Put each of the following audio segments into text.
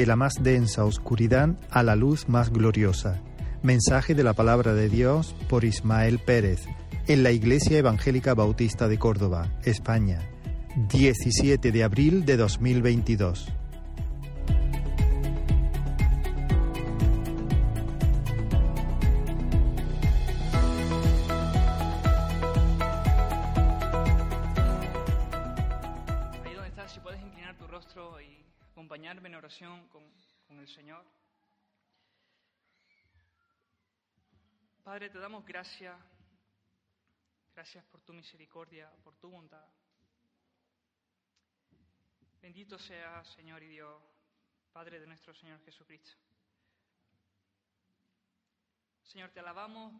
de la más densa oscuridad a la luz más gloriosa. Mensaje de la palabra de Dios por Ismael Pérez, en la Iglesia Evangélica Bautista de Córdoba, España, 17 de abril de 2022. Gracias. Gracias por tu misericordia, por tu bondad. Bendito sea, Señor y Dios, Padre de nuestro Señor Jesucristo. Señor, te alabamos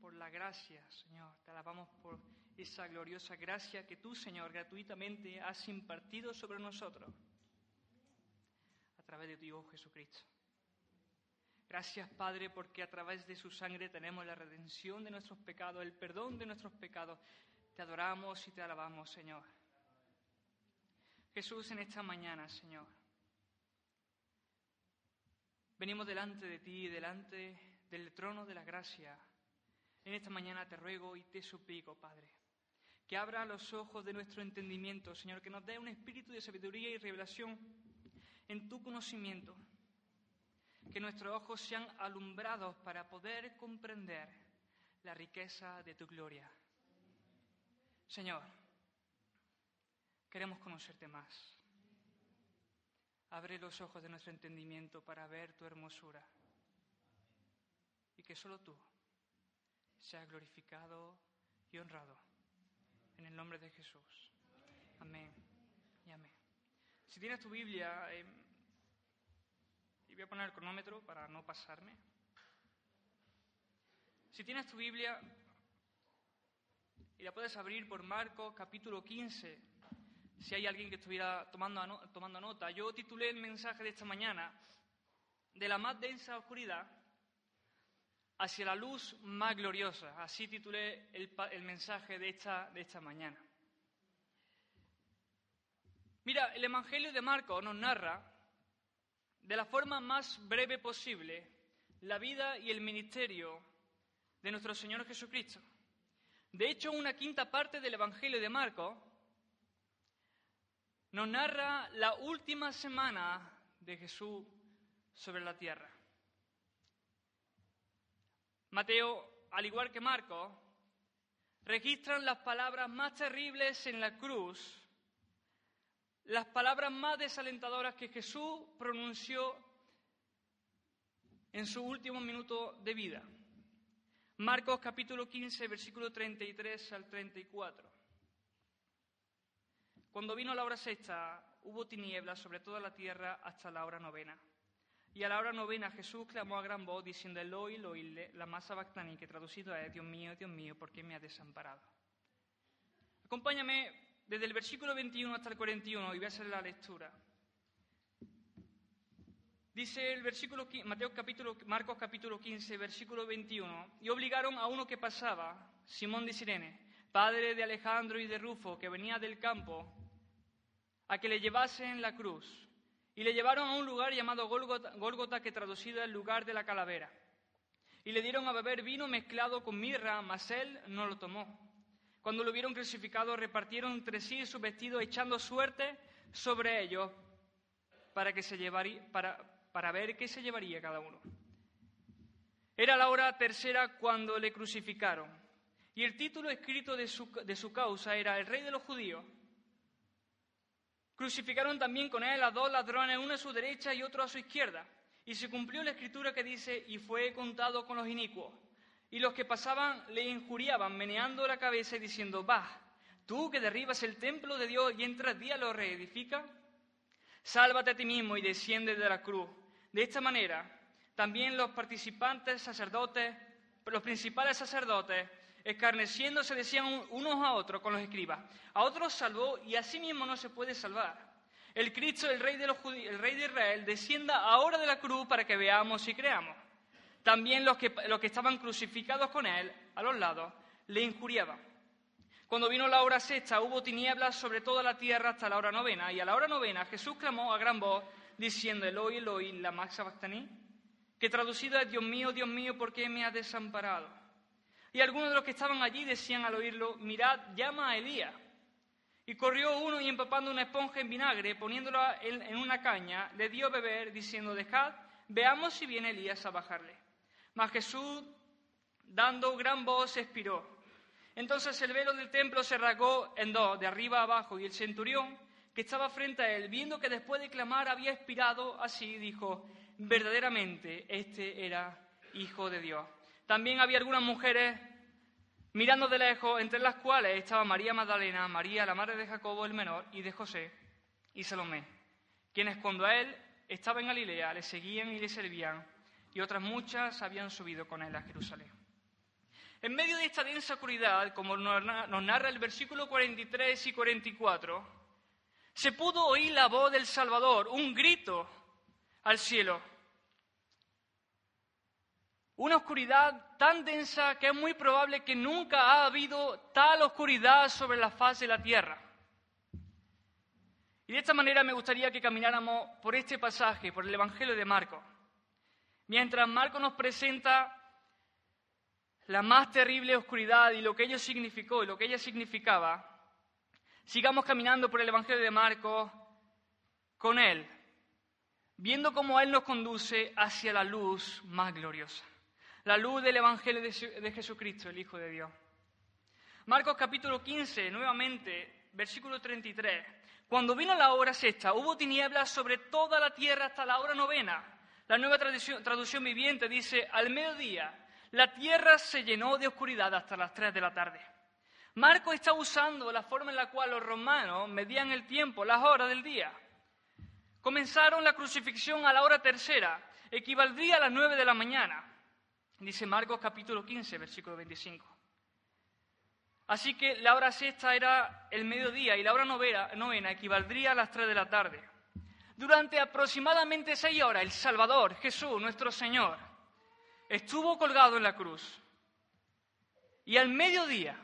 por la gracia, Señor. Te alabamos por esa gloriosa gracia que tú, Señor, gratuitamente has impartido sobre nosotros a través de tu Hijo Jesucristo. Gracias, Padre, porque a través de su sangre tenemos la redención de nuestros pecados, el perdón de nuestros pecados. Te adoramos y te alabamos, Señor. Jesús, en esta mañana, Señor, venimos delante de ti, delante del trono de la gracia. En esta mañana te ruego y te suplico, Padre, que abra los ojos de nuestro entendimiento, Señor, que nos dé un espíritu de sabiduría y revelación en tu conocimiento. Que nuestros ojos sean alumbrados para poder comprender la riqueza de tu gloria. Señor, queremos conocerte más. Abre los ojos de nuestro entendimiento para ver tu hermosura y que solo tú seas glorificado y honrado. En el nombre de Jesús. Amén y amén. Si tienes tu Biblia, eh, y voy a poner el cronómetro para no pasarme. Si tienes tu Biblia y la puedes abrir por Marcos capítulo 15, si hay alguien que estuviera tomando, tomando nota, yo titulé el mensaje de esta mañana de la más densa oscuridad hacia la luz más gloriosa. Así titulé el, el mensaje de esta, de esta mañana. Mira, el Evangelio de Marcos nos narra de la forma más breve posible la vida y el ministerio de nuestro Señor Jesucristo. De hecho, una quinta parte del Evangelio de Marcos nos narra la última semana de Jesús sobre la tierra. Mateo, al igual que Marcos, registran las palabras más terribles en la cruz, las palabras más desalentadoras que Jesús pronunció en su último minuto de vida. Marcos capítulo 15, versículo 33 al 34. Cuando vino la hora sexta, hubo tinieblas sobre toda la tierra hasta la hora novena. Y a la hora novena Jesús clamó a gran voz diciendo, Eloi, Eloi, la masa bactani, que traducido es, Dios mío, Dios mío, ¿por qué me has desamparado? Acompáñame desde el versículo 21 hasta el 41 y voy a hacer la lectura. Dice el versículo, Mateo capítulo, Marcos capítulo 15, versículo 21, y obligaron a uno que pasaba, Simón de Sirene, padre de Alejandro y de Rufo, que venía del campo, a que le llevasen la cruz. Y le llevaron a un lugar llamado Gólgota, que traducido es lugar de la calavera. Y le dieron a beber vino mezclado con mirra, mas él no lo tomó. Cuando lo vieron crucificado, repartieron entre sí sus vestidos, echando suerte sobre ellos para, que se llevaría, para, para ver qué se llevaría cada uno. Era la hora tercera cuando le crucificaron. Y el título escrito de su, de su causa era El Rey de los Judíos. Crucificaron también con él a dos ladrones, uno a su derecha y otro a su izquierda. Y se cumplió la escritura que dice, y fue contado con los inicuos. Y los que pasaban le injuriaban, meneando la cabeza y diciendo, va, tú que derribas el templo de Dios y en tres días lo reedificas, sálvate a ti mismo y desciende de la cruz. De esta manera, también los participantes sacerdotes, los principales sacerdotes, escarneciéndose, decían un- unos a otros con los escribas, a otros salvó y a sí mismo no se puede salvar. El Cristo, el rey de, los judí- el rey de Israel, descienda ahora de la cruz para que veamos y creamos. También los que, estaban crucificados con él, a los lados, le injuriaban. Cuando vino la hora sexta, hubo tinieblas sobre toda la tierra hasta la hora novena, y a la hora novena Jesús clamó a gran voz, diciendo Eloi, Eloi, la maxa sabachthani, que traducido es Dios mío, Dios mío, ¿por qué me has desamparado? Y algunos de los que estaban allí decían al oírlo, mirad, llama a Elías. Y corrió uno y empapando una esponja en vinagre, poniéndola en una caña, le dio a beber, diciendo, dejad, veamos si viene Elías a bajarle. Mas Jesús, dando gran voz, expiró. Entonces el velo del templo se rasgó en dos, de arriba a abajo, y el centurión, que estaba frente a él, viendo que después de clamar había expirado así, dijo, verdaderamente este era hijo de Dios. También había algunas mujeres mirando de lejos, entre las cuales estaba María Magdalena, María, la madre de Jacobo el menor, y de José y Salomé, quienes cuando a él estaba en Galilea le seguían y le servían, y otras muchas habían subido con él a Jerusalén. En medio de esta densa oscuridad, como nos narra el versículo 43 y 44, se pudo oír la voz del Salvador, un grito al cielo. Una oscuridad tan densa que es muy probable que nunca ha habido tal oscuridad sobre la faz de la tierra. Y de esta manera me gustaría que camináramos por este pasaje, por el Evangelio de Marcos. Mientras Marcos nos presenta la más terrible oscuridad y lo que ello significó y lo que ella significaba, sigamos caminando por el Evangelio de Marcos con Él, viendo cómo Él nos conduce hacia la luz más gloriosa, la luz del Evangelio de Jesucristo, el Hijo de Dios. Marcos capítulo 15, nuevamente, versículo 33. Cuando vino la hora sexta, hubo tinieblas sobre toda la tierra hasta la hora novena. La nueva traducción, viviente dice, al mediodía la tierra se llenó de oscuridad hasta las 3 de la tarde. Marco está usando la forma en la cual los romanos medían el tiempo, las horas del día. Comenzaron la crucifixión a la hora tercera, equivaldría a las 9 de la mañana, dice Marcos capítulo 15, versículo 25. Así que la hora sexta era el mediodía y la hora novena, novena equivaldría a las 3 de la tarde. Durante aproximadamente seis horas, el Salvador, Jesús, nuestro Señor, estuvo colgado en la cruz. Y al mediodía,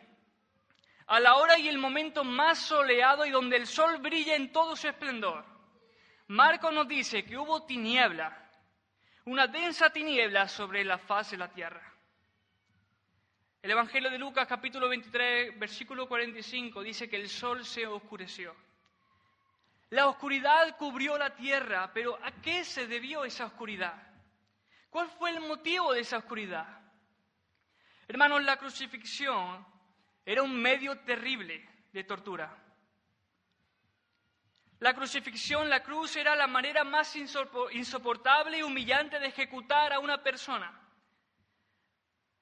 a la hora y el momento más soleado y donde el sol brilla en todo su esplendor, Marco nos dice que hubo tiniebla, una densa tiniebla sobre la faz de la tierra. El Evangelio de Lucas capítulo 23, versículo 45 dice que el sol se oscureció. La oscuridad cubrió la tierra, pero ¿a qué se debió esa oscuridad? ¿Cuál fue el motivo de esa oscuridad? Hermanos, la crucifixión era un medio terrible de tortura. La crucifixión, la cruz, era la manera más insoportable y humillante de ejecutar a una persona.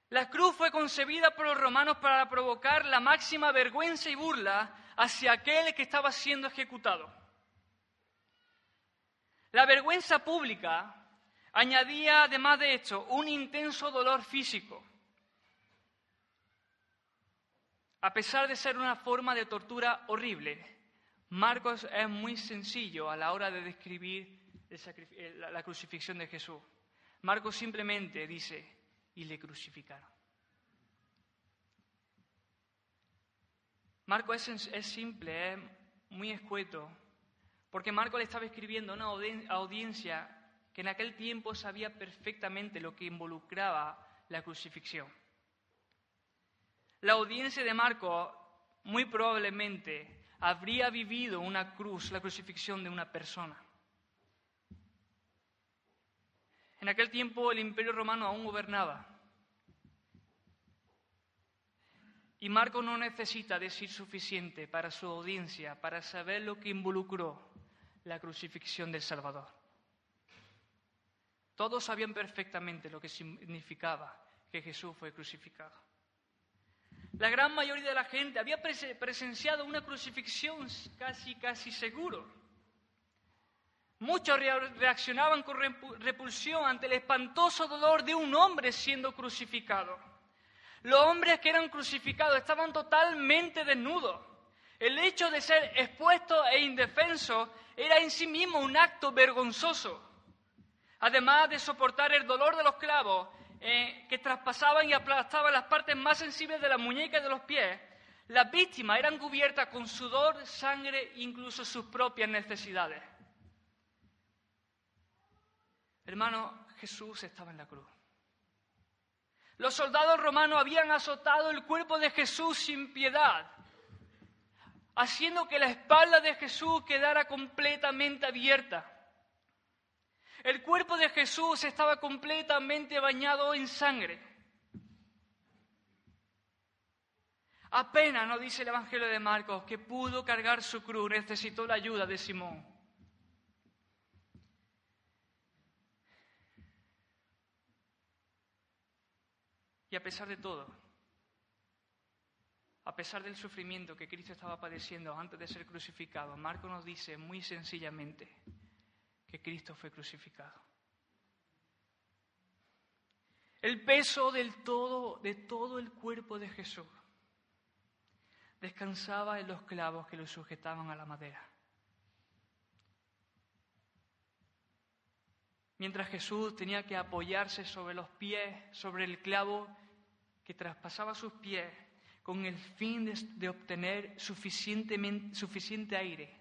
La cruz fue concebida por los romanos para provocar la máxima vergüenza y burla hacia aquel que estaba siendo ejecutado. La vergüenza pública Añadía, además de esto, un intenso dolor físico. A pesar de ser una forma de tortura horrible, Marcos es muy sencillo a la hora de describir la crucifixión de Jesús. Marcos simplemente dice, y le crucificaron. Marcos es, es simple, es muy escueto, porque Marcos le estaba escribiendo a una audiencia que en aquel tiempo sabía perfectamente lo que involucraba la crucifixión. La audiencia de Marco muy probablemente habría vivido una cruz, la crucifixión de una persona. En aquel tiempo el imperio romano aún gobernaba. Y Marco no necesita decir suficiente para su audiencia, para saber lo que involucró la crucifixión del Salvador. Todos sabían perfectamente lo que significaba que Jesús fue crucificado. La gran mayoría de la gente había presenciado una crucifixión casi, casi seguro. Muchos reaccionaban con repulsión ante el espantoso dolor de un hombre siendo crucificado. Los hombres que eran crucificados estaban totalmente desnudos. El hecho de ser expuesto e indefenso era en sí mismo un acto vergonzoso además de soportar el dolor de los clavos eh, que traspasaban y aplastaban las partes más sensibles de la muñeca y de los pies, las víctimas eran cubiertas con sudor, sangre e incluso sus propias necesidades. Hermano, Jesús estaba en la cruz. Los soldados romanos habían azotado el cuerpo de Jesús sin piedad, haciendo que la espalda de Jesús quedara completamente abierta. El cuerpo de Jesús estaba completamente bañado en sangre. Apenas nos dice el Evangelio de Marcos que pudo cargar su cruz, necesitó la ayuda de Simón. Y a pesar de todo, a pesar del sufrimiento que Cristo estaba padeciendo antes de ser crucificado, Marco nos dice muy sencillamente que Cristo fue crucificado. El peso del todo, de todo el cuerpo de Jesús descansaba en los clavos que lo sujetaban a la madera. Mientras Jesús tenía que apoyarse sobre los pies, sobre el clavo que traspasaba sus pies con el fin de, obtener suficiente aire,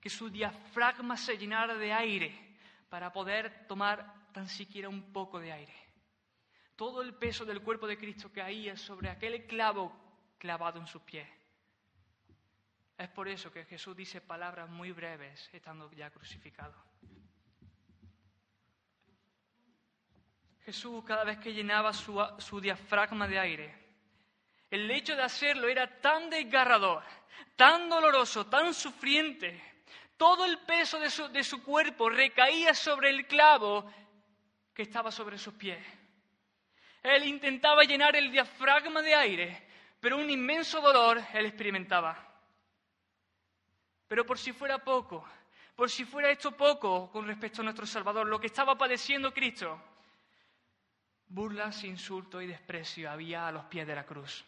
que su diafragma se llenara de aire para poder tomar tan siquiera un poco de aire. Todo el peso del cuerpo de Cristo caía sobre aquel clavo clavado en sus pies. Es por eso que Jesús dice palabras muy breves estando ya crucificado. Jesús cada vez que llenaba su, diafragma de aire, el hecho de hacerlo era tan desgarrador, tan doloroso, tan sufriente. Todo el peso de su, cuerpo recaía sobre el clavo que estaba sobre sus pies. Él intentaba llenar el diafragma de aire, pero un inmenso dolor él experimentaba. Pero por si fuera poco, por si fuera esto poco con respecto a nuestro Salvador, lo que estaba padeciendo Cristo, Burlas, insulto y desprecio había a los pies de la cruz.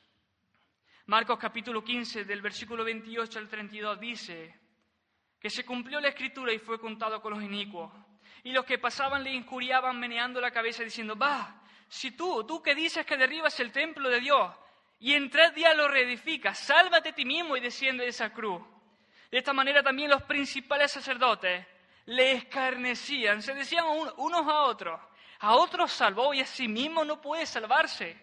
Marcos capítulo 15, del versículo 28 al 32, dice que se cumplió la escritura y fue contado con los inicuos. Y los que pasaban le injuriaban meneando la cabeza diciendo, va, si tú, tú que dices que derribas el templo de Dios y en tres días lo reedificas, sálvate a ti mismo y desciende de esa cruz. De esta manera también los principales sacerdotes le escarnecían, se decían unos a otros, a otros salvó y a sí mismo no puede salvarse.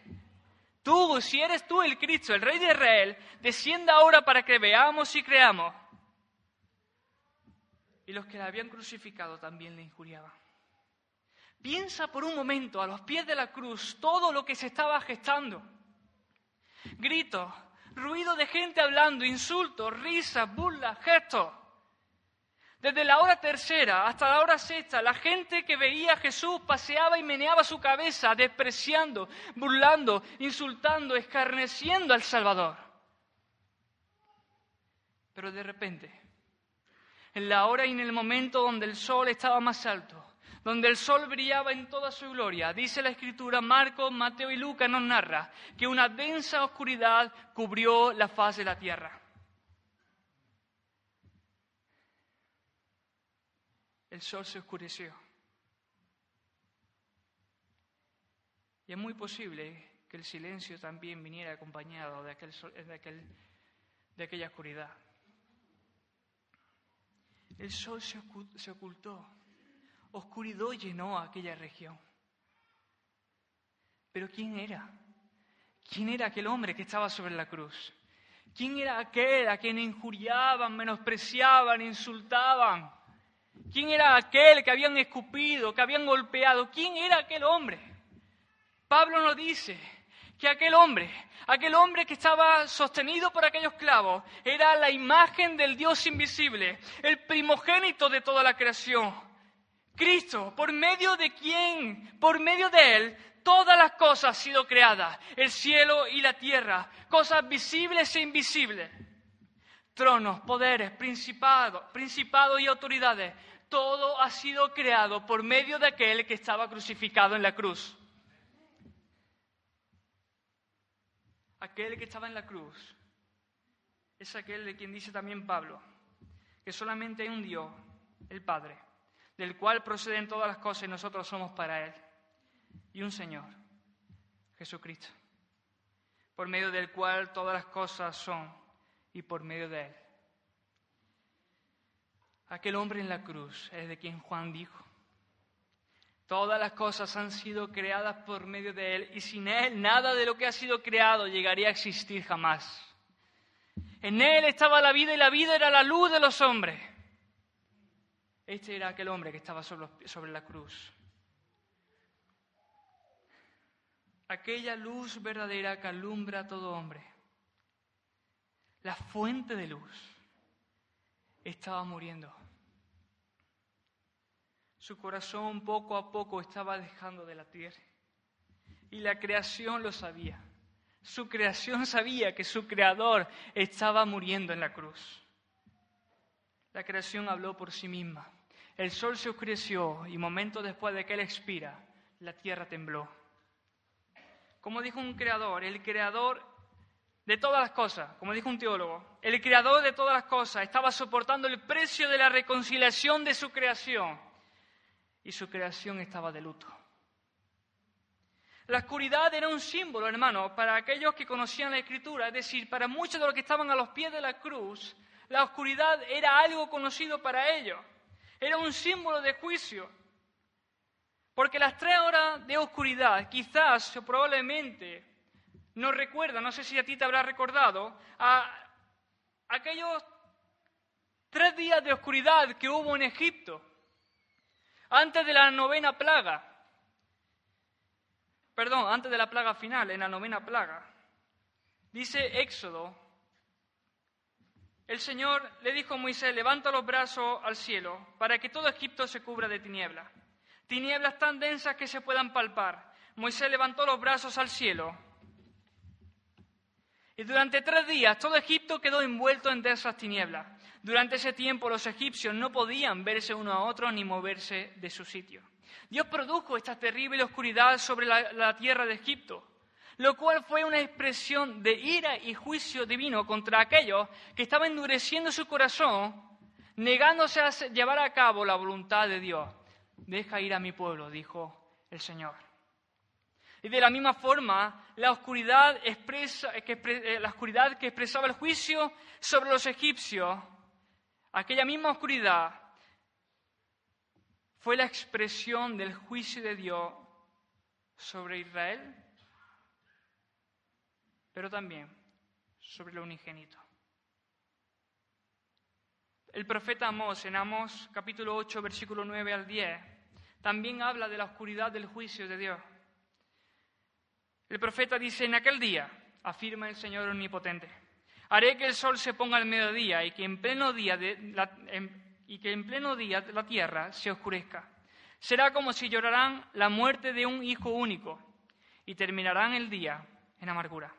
Tú, si eres tú el Cristo, el Rey de Israel, descienda ahora para que veamos y creamos. Y los que la habían crucificado también le injuriaban. Piensa por un momento a los pies de la cruz todo lo que se estaba gestando. Gritos, ruido de gente hablando, insultos, risas, burlas, gestos. Desde la hora tercera hasta la hora sexta, la gente que veía a Jesús paseaba y meneaba su cabeza, despreciando, burlando, insultando, escarneciendo al Salvador. Pero de repente, en la hora y en el momento donde el sol estaba más alto, donde el sol brillaba en toda su gloria, dice la escritura, Marcos, Mateo y Lucas nos narra que una densa oscuridad cubrió la faz de la tierra. El sol se oscureció. Y es muy posible que el silencio también viniera acompañado de, aquel, de, aquella oscuridad. El sol se ocultó, oscuridad llenó aquella región. Pero ¿quién era? ¿Quién era aquel hombre que estaba sobre la cruz? ¿Quién era aquel a quien injuriaban, menospreciaban, insultaban? ¿Quién era aquel que habían escupido, que habían golpeado? ¿Quién era aquel hombre? Pablo nos dice que aquel hombre, aquel hombre que estaba sostenido por aquellos clavos, era la imagen del Dios invisible, el primogénito de toda la creación. Cristo, por medio de quién, por medio de Él, todas las cosas han sido creadas, el cielo y la tierra, cosas visibles e invisibles tronos, poderes, principados, principados y autoridades. Todo ha sido creado por medio de aquel que estaba crucificado en la cruz. Aquel que estaba en la cruz es aquel de quien dice también Pablo, que solamente hay un Dios, el Padre, del cual proceden todas las cosas y nosotros somos para Él, y un Señor, Jesucristo, por medio del cual todas las cosas son y por medio de él. Aquel hombre en la cruz es de quien Juan dijo, Todas las cosas han sido creadas por medio de Él y sin Él nada de lo que ha sido creado llegaría a existir jamás. En Él estaba la vida y la vida era la luz de los hombres. Este era aquel hombre que estaba sobre, la cruz. Aquella luz verdadera que alumbra a todo hombre. La fuente de luz estaba muriendo. Su corazón poco a poco estaba dejando de latir. Y la creación lo sabía. Su creación sabía que su creador estaba muriendo en la cruz. La creación habló por sí misma. El sol se oscureció y momentos después de que él expira, la tierra tembló. Como dijo un creador, el creador de todas las cosas, como dijo un teólogo, el creador de todas las cosas estaba soportando el precio de la reconciliación de su creación y su creación estaba de luto. La oscuridad era un símbolo, hermano, para aquellos que conocían la Escritura, es decir, para muchos de los que estaban a los pies de la cruz, la oscuridad era algo conocido para ellos, era un símbolo de juicio. Porque las tres horas de oscuridad, quizás o probablemente, nos recuerdan, no sé si a ti te habrá recordado, a aquellos tres días de oscuridad que hubo en Egipto antes de la novena plaga, perdón, antes de la plaga final, en la novena plaga, dice Éxodo, el Señor le dijo a Moisés, levanta los brazos al cielo para que todo Egipto se cubra de tinieblas, tinieblas tan densas que se puedan palpar. Moisés levantó los brazos al cielo y durante tres días todo Egipto quedó envuelto en esas tinieblas. Durante ese tiempo los egipcios no podían verse uno a otro ni moverse de su sitio. Dios produjo esta terrible oscuridad sobre la, tierra de Egipto, lo cual fue una expresión de ira y juicio divino contra aquellos que estaban endureciendo su corazón, negándose a llevar a cabo la voluntad de Dios. Deja ir a mi pueblo, dijo el Señor. Y de la misma forma, la oscuridad, expresa, eh, la oscuridad que expresaba el juicio sobre los egipcios aquella misma oscuridad fue la expresión del juicio de Dios sobre Israel, pero también sobre el unigénito. El profeta Amós, en Amós capítulo 8, versículo 9 al 10, también habla de la oscuridad del juicio de Dios. El profeta dice, en aquel día, afirma el Señor Omnipotente, Haré que el sol se ponga al mediodía y que en pleno día, la, y que en pleno día la tierra se oscurezca. Será como si lloraran la muerte de un hijo único y terminarán el día en amargura.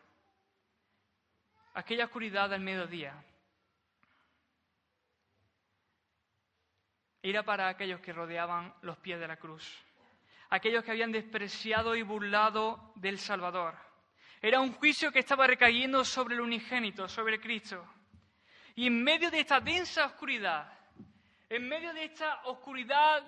Aquella oscuridad al mediodía era para aquellos que rodeaban los pies de la cruz, aquellos que habían despreciado y burlado del Salvador era un juicio que estaba recayendo sobre el unigénito, sobre Cristo. Y en medio de esta densa oscuridad, en medio de esta oscuridad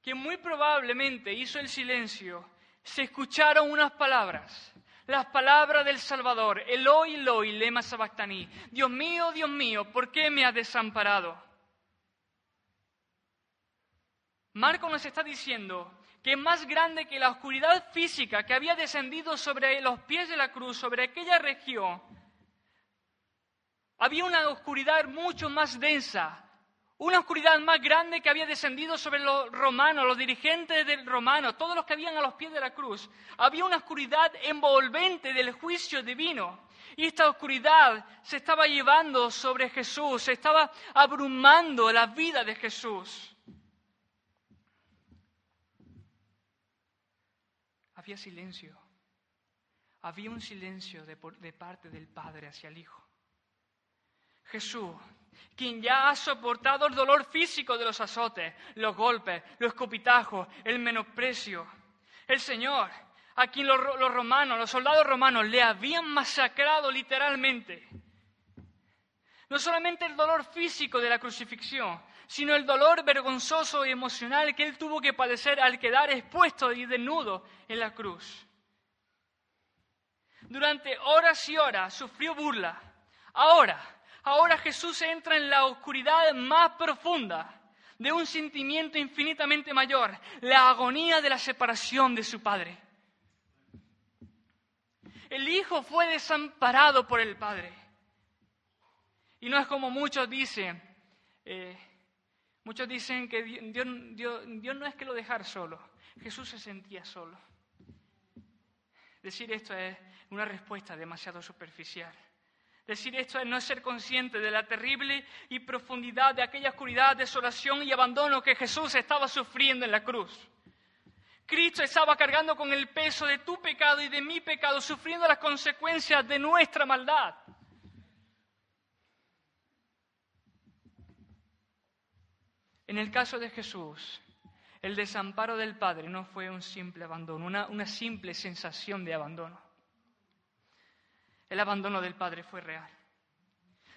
que muy probablemente hizo el silencio, se escucharon unas palabras, las palabras del Salvador, Eloi, Eloi, lema sabactaní, Dios mío, Dios mío, ¿por qué me has desamparado? Marco nos está diciendo que más grande que la oscuridad física que había descendido sobre los pies de la cruz, sobre aquella región, había una oscuridad mucho más densa, una oscuridad más grande que había descendido sobre los romanos, los dirigentes del romano, todos los que habían a los pies de la cruz. Había una oscuridad envolvente del juicio divino. Y esta oscuridad se estaba llevando sobre Jesús, se estaba abrumando la vida de Jesús. Había silencio. Había un silencio de, parte del Padre hacia el Hijo. Jesús, quien ya ha soportado el dolor físico de los azotes, los golpes, los escopitajos, el menosprecio. El Señor, a quien los, romanos, los soldados romanos le habían masacrado literalmente. No solamente el dolor físico de la crucifixión, sino el dolor vergonzoso y emocional que él tuvo que padecer al quedar expuesto y desnudo en la cruz. Durante horas y horas sufrió burla. Ahora, ahora Jesús entra en la oscuridad más profunda, de un sentimiento infinitamente mayor, la agonía de la separación de su Padre. El Hijo fue desamparado por el Padre. Y no es como muchos dicen, eh, muchos dicen que Dios, no es que lo dejara solo, Jesús se sentía solo. Decir esto es una respuesta demasiado superficial. Decir esto es no ser consciente de la terrible y profundidad de aquella oscuridad, desolación y abandono que Jesús estaba sufriendo en la cruz. Cristo estaba cargando con el peso de tu pecado y de mi pecado, sufriendo las consecuencias de nuestra maldad. En el caso de Jesús, el desamparo del Padre no fue un simple abandono, una, simple sensación de abandono el abandono del Padre fue real.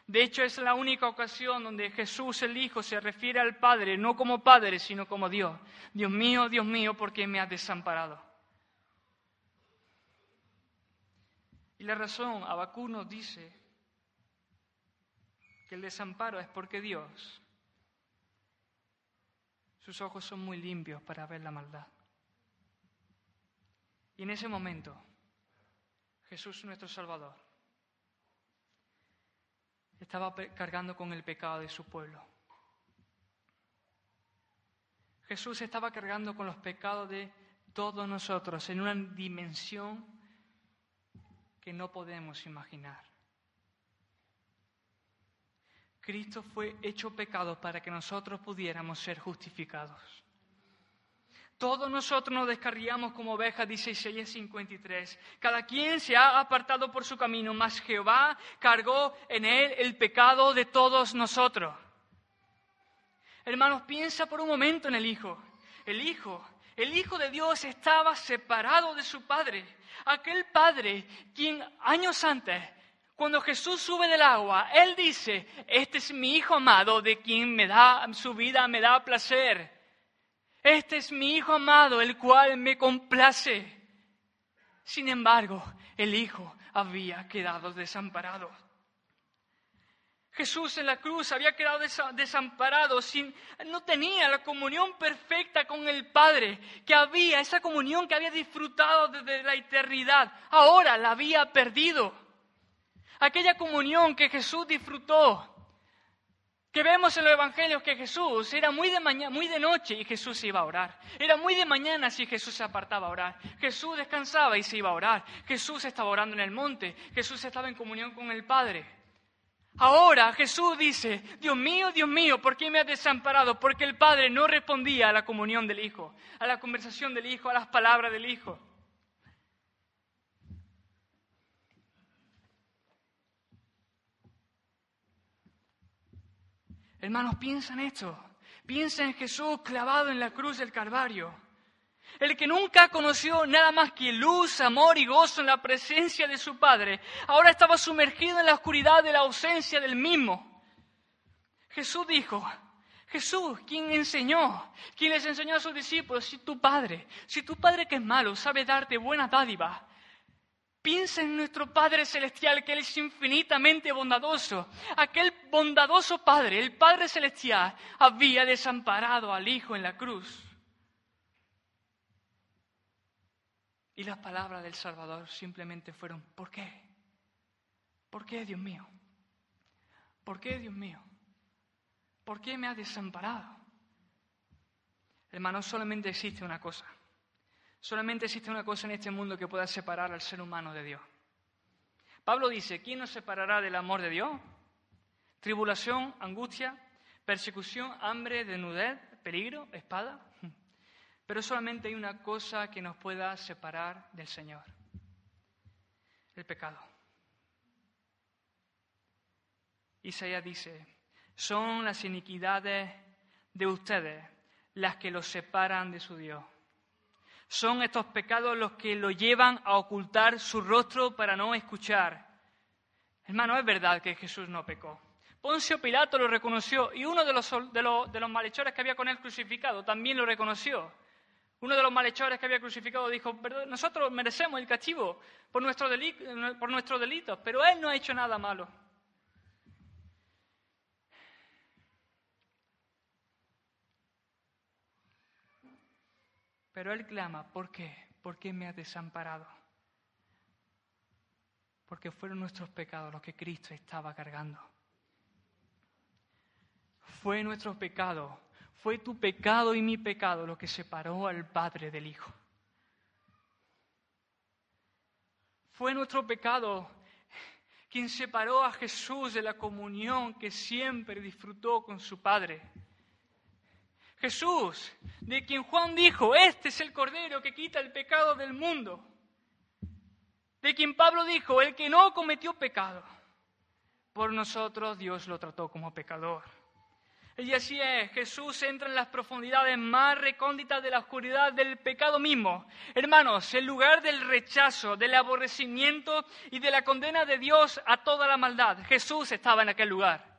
De hecho, es la única ocasión donde Jesús el Hijo se refiere al Padre, no como Padre, sino como Dios. Dios mío, Dios mío, ¿por qué me has desamparado? Y la razón, Abacú nos dice que el desamparo es porque Dios, sus ojos son muy limpios para ver la maldad. Y en ese momento, Jesús nuestro Salvador estaba cargando con el pecado de su pueblo. Jesús estaba cargando con los pecados de todos nosotros en una dimensión que no podemos imaginar. Cristo fue hecho pecado para que nosotros pudiéramos ser justificados. Todos nosotros nos descarriamos como ovejas, dice Isaías 53. Cada quien se ha apartado por su camino, mas Jehová cargó en él el pecado de todos nosotros. Hermanos, piensa por un momento en el Hijo. El Hijo, el Hijo de Dios estaba separado de su Padre. Aquel Padre quien años antes cuando Jesús sube del agua, Él dice, este es mi Hijo amado de quien me da su vida, me da placer. Este es mi Hijo amado, el cual me complace. Sin embargo, el Hijo había quedado desamparado. Jesús en la cruz había quedado desamparado, sin, no tenía la comunión perfecta con el Padre, que había, esa comunión que había disfrutado desde la eternidad, ahora la había perdido. Aquella comunión que Jesús disfrutó que vemos en los evangelios que Jesús era muy de mañana, muy de noche y Jesús iba a orar. Era muy de mañana si Jesús se apartaba a orar. Jesús descansaba y se iba a orar. Jesús estaba orando en el monte. Jesús estaba en comunión con el Padre. Ahora Jesús dice, Dios mío, Dios mío, ¿por qué me has desamparado? Porque el Padre no respondía a la comunión del Hijo, a la conversación del Hijo, a las palabras del Hijo. Hermanos, piensa en esto. Piensa en Jesús clavado en la cruz del Calvario. El que nunca conoció nada más que luz, amor y gozo en la presencia de su Padre, ahora estaba sumergido en la oscuridad de la ausencia del mismo. Jesús dijo, Jesús, quien enseñó, quien les enseñó a sus discípulos, si tu Padre, si tu Padre que es malo sabe darte buena dádiva, Piensa en nuestro Padre Celestial, que Él es infinitamente bondadoso. Aquel bondadoso Padre, el Padre Celestial, había desamparado al Hijo en la cruz. Y las palabras del Salvador simplemente fueron, ¿por qué? ¿Por qué, Dios mío? ¿Por qué, Dios mío? ¿Por qué me has desamparado? Hermano, solamente existe una cosa. Solamente existe una cosa en este mundo que pueda separar al ser humano de Dios. Pablo dice, ¿quién nos separará del amor de Dios? Tribulación, angustia, persecución, hambre, desnudez, peligro, espada. Pero solamente hay una cosa que nos pueda separar del Señor. El pecado. Isaías dice, son las iniquidades de ustedes las que los separan de su Dios. Son estos pecados los que lo llevan a ocultar su rostro para no escuchar. Hermano, es verdad que Jesús no pecó. Poncio Pilato lo reconoció y uno de los, de, los, malhechores que había con él crucificado también lo reconoció. Uno de los malhechores que había crucificado dijo, nosotros merecemos el castigo por, nuestro por nuestros delitos, pero él no ha hecho nada malo. Pero él clama, ¿por qué? ¿Por qué me has desamparado? Porque fueron nuestros pecados los que Cristo estaba cargando. Fue nuestro pecado, fue tu pecado y mi pecado lo que separó al Padre del Hijo. Fue nuestro pecado quien separó a Jesús de la comunión que siempre disfrutó con su Padre. Jesús, de quien Juan dijo, este es el Cordero que quita el pecado del mundo. De quien Pablo dijo, el que no cometió pecado. Por nosotros Dios lo trató como pecador. Y así es, Jesús entra en las profundidades más recónditas de la oscuridad del pecado mismo. Hermanos, en lugar del rechazo, del aborrecimiento y de la condena de Dios a toda la maldad, Jesús estaba en aquel lugar.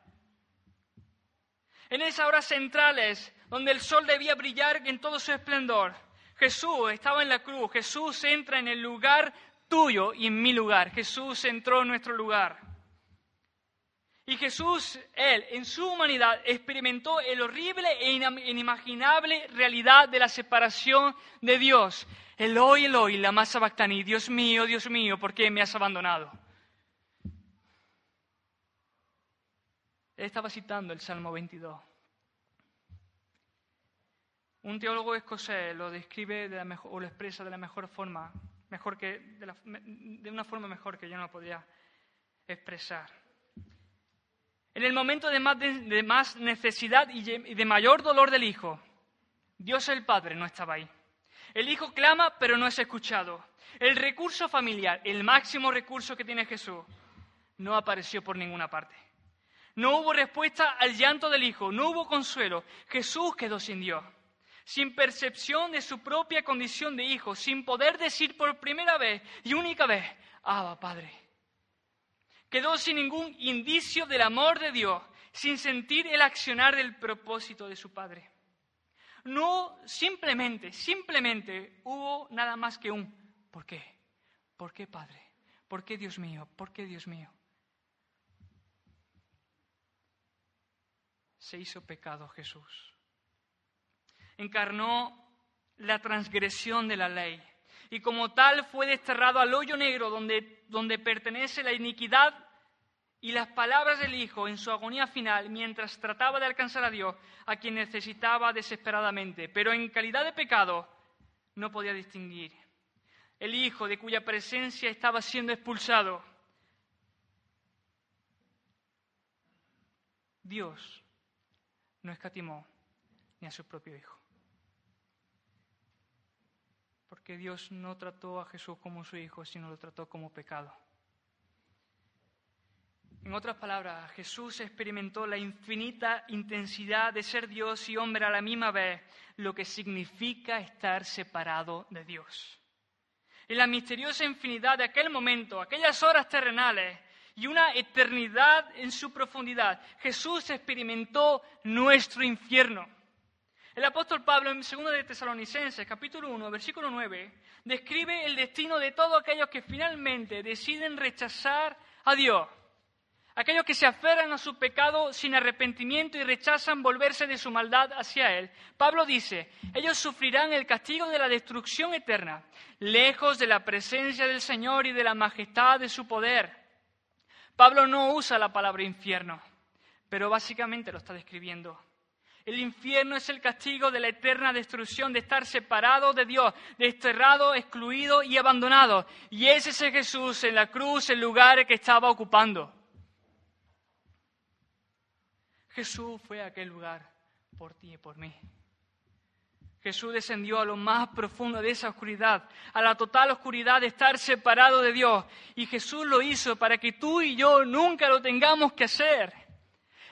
En esas horas centrales, donde el sol debía brillar en todo su esplendor, Jesús estaba en la cruz, Jesús entra en el lugar tuyo y en mi lugar, Jesús entró en nuestro lugar. Y Jesús, Él, en su humanidad, experimentó el horrible e inimaginable realidad de la separación de Dios. Eloi, Eloi, la masa bactani, Dios mío, Dios mío, ¿por qué me has abandonado? Él estaba citando el Salmo 22. Un teólogo escocés lo describe de la mejor, o lo expresa de la mejor forma, mejor que, de, una forma mejor que yo no podría expresar. En el momento de más, necesidad y de mayor dolor del Hijo, Dios el Padre no estaba ahí. El Hijo clama, pero no es escuchado. El recurso familiar, el máximo recurso que tiene Jesús, no apareció por ninguna parte. No hubo respuesta al llanto del Hijo, no hubo consuelo. Jesús quedó sin Dios, sin percepción de su propia condición de Hijo, sin poder decir por primera vez y única vez, Abba, Padre quedó sin ningún indicio del amor de Dios, sin sentir el accionar del propósito de su Padre. No simplemente, simplemente hubo nada más que un ¿por qué? ¿Por qué Padre? ¿Por qué Dios mío? ¿Por qué Dios mío? Se hizo pecado Jesús. Encarnó la transgresión de la ley y como tal fue desterrado al hoyo negro donde, donde pertenece la iniquidad y las palabras del Hijo en su agonía final mientras trataba de alcanzar a Dios, a quien necesitaba desesperadamente, pero en calidad de pecado no podía distinguir. El Hijo de cuya presencia estaba siendo expulsado. Dios no escatimó ni a su propio Hijo. Porque Dios no trató a Jesús como su Hijo, sino lo trató como pecado. En otras palabras, Jesús experimentó la infinita intensidad de ser Dios y hombre a la misma vez, lo que significa estar separado de Dios. En la misteriosa infinidad de aquel momento, aquellas horas terrenales y una eternidad en su profundidad, Jesús experimentó nuestro infierno. El apóstol Pablo en 2 de Tesalonicenses, capítulo 1, versículo 9, describe el destino de todos aquellos que finalmente deciden rechazar a Dios aquellos que se aferran a su pecado sin arrepentimiento y rechazan volverse de su maldad hacia Él. Pablo dice, ellos sufrirán el castigo de la destrucción eterna, lejos de la presencia del Señor y de la majestad de su poder. Pablo no usa la palabra infierno, pero básicamente lo está describiendo. El infierno es el castigo de la eterna destrucción, de estar separado de Dios, desterrado, excluido y abandonado. Y ese es Jesús en la cruz, el lugar que estaba ocupando. Jesús fue a aquel lugar por ti y por mí. Jesús descendió a lo más profundo de esa oscuridad, a la total oscuridad de estar separado de Dios. Y Jesús lo hizo para que tú y yo nunca lo tengamos que hacer.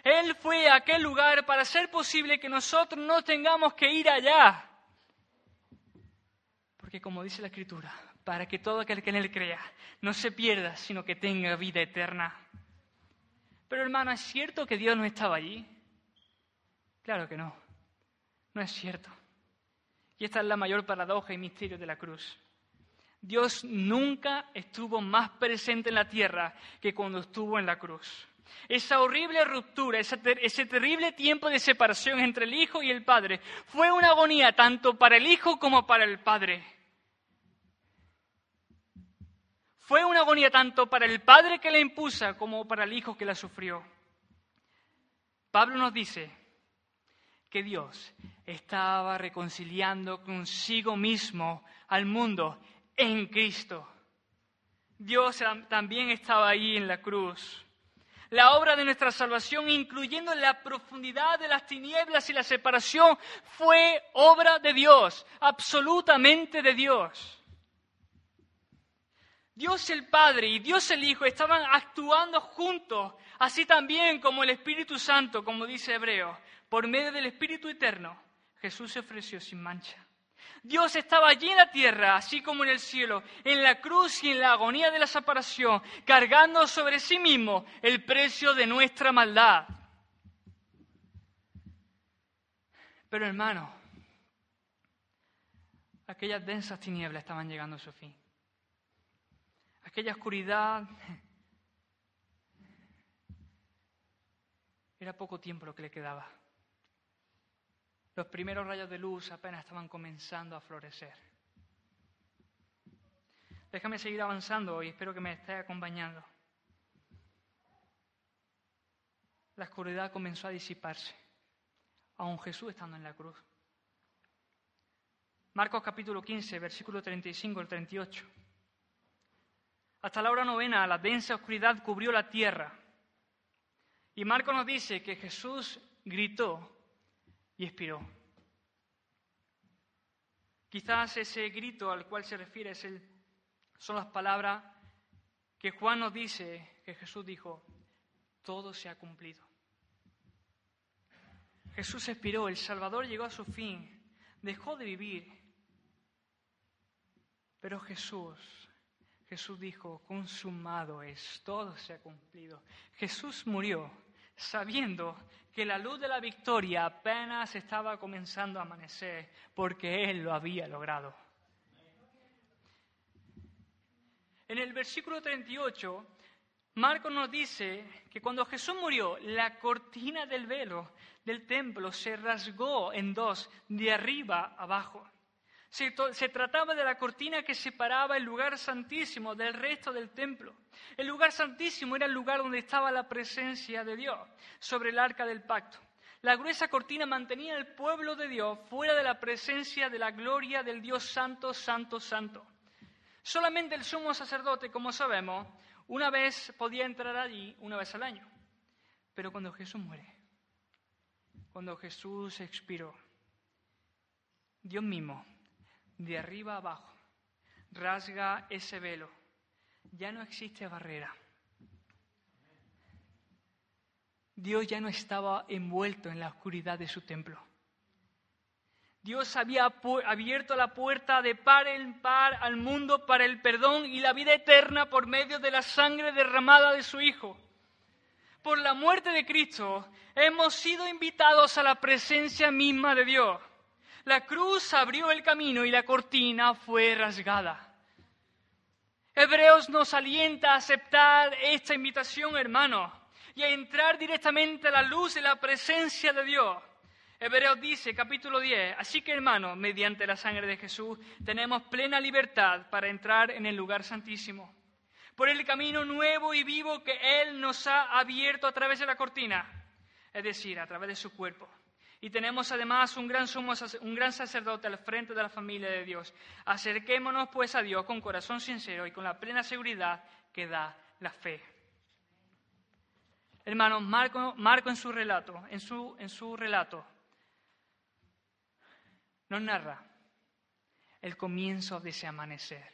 Él fue a aquel lugar para hacer posible que nosotros no tengamos que ir allá. Porque como dice la Escritura, para que todo aquel que en Él crea no se pierda, sino que tenga vida eterna. Pero hermano, ¿es cierto que Dios no estaba allí? Claro que no. No es cierto. Y esta es la mayor paradoja y misterio de la cruz. Dios nunca estuvo más presente en la tierra que cuando estuvo en la cruz. Esa horrible ruptura, ese, terrible tiempo de separación entre el Hijo y el Padre, fue una agonía tanto para el Hijo como para el Padre. Fue una agonía tanto para el Padre que la impuso como para el Hijo que la sufrió. Pablo nos dice que Dios estaba reconciliando consigo mismo al mundo en Cristo. Dios también estaba ahí en la cruz. La obra de nuestra salvación, incluyendo la profundidad de las tinieblas y la separación, fue obra de Dios, absolutamente de Dios. Dios el Padre y Dios el Hijo estaban actuando juntos, así también como el Espíritu Santo, como dice Hebreo, por medio del Espíritu Eterno, Jesús se ofreció sin mancha. Dios estaba allí en la tierra, así como en el cielo, en la cruz y en la agonía de la separación, cargando sobre sí mismo el precio de nuestra maldad. Pero hermano, aquellas densas tinieblas estaban llegando a su fin aquella oscuridad. Era poco tiempo lo que le quedaba. Los primeros rayos de luz apenas estaban comenzando a florecer. Déjame seguir avanzando y espero que me esté acompañando. La oscuridad comenzó a disiparse, aun Jesús estando en la cruz. Marcos capítulo 15, versículo 35 al 38. Hasta la hora novena la densa oscuridad cubrió la tierra. Y Marco nos dice que Jesús gritó y expiró. Quizás ese grito al cual se refiere son las palabras que Juan nos dice que Jesús dijo, todo se ha cumplido. Jesús expiró, el Salvador llegó a su fin, dejó de vivir, pero Jesús Jesús dijo, consumado es, todo se ha cumplido. Jesús murió sabiendo que la luz de la victoria apenas estaba comenzando a amanecer porque Él lo había logrado. En el versículo 38, Marcos nos dice que cuando Jesús murió, la cortina del velo del templo se rasgó en dos, de arriba abajo. Se, trataba de la cortina que separaba el lugar santísimo del resto del templo. El lugar santísimo era el lugar donde estaba la presencia de Dios, sobre el arca del pacto. La gruesa cortina mantenía al pueblo de Dios fuera de la presencia de la gloria del Dios santo, santo, santo. Solamente el sumo sacerdote, como sabemos, una vez podía entrar allí, una vez al año. Pero cuando Jesús muere, cuando Jesús expiró, Dios mismo de arriba abajo, rasga ese velo. Ya no existe barrera. Dios ya no estaba envuelto en la oscuridad de su templo. Dios había abierto la puerta de par en par al mundo para el perdón y la vida eterna por medio de la sangre derramada de su Hijo. Por la muerte de Cristo hemos sido invitados a la presencia misma de Dios. La cruz abrió el camino y la cortina fue rasgada. Hebreos nos alienta a aceptar esta invitación, hermano, y a entrar directamente a la luz de la presencia de Dios. Hebreos dice, capítulo 10, así que hermano, mediante la sangre de Jesús, tenemos plena libertad para entrar en el lugar santísimo, por el camino nuevo y vivo que Él nos ha abierto a través de la cortina, es decir, a través de su cuerpo. Y tenemos además un gran, un gran sacerdote al frente de la familia de Dios. Acerquémonos pues a Dios con corazón sincero y con la plena seguridad que da la fe. Hermanos, Marco, Marco en su relato, en su, en su relato, nos narra el comienzo de ese amanecer,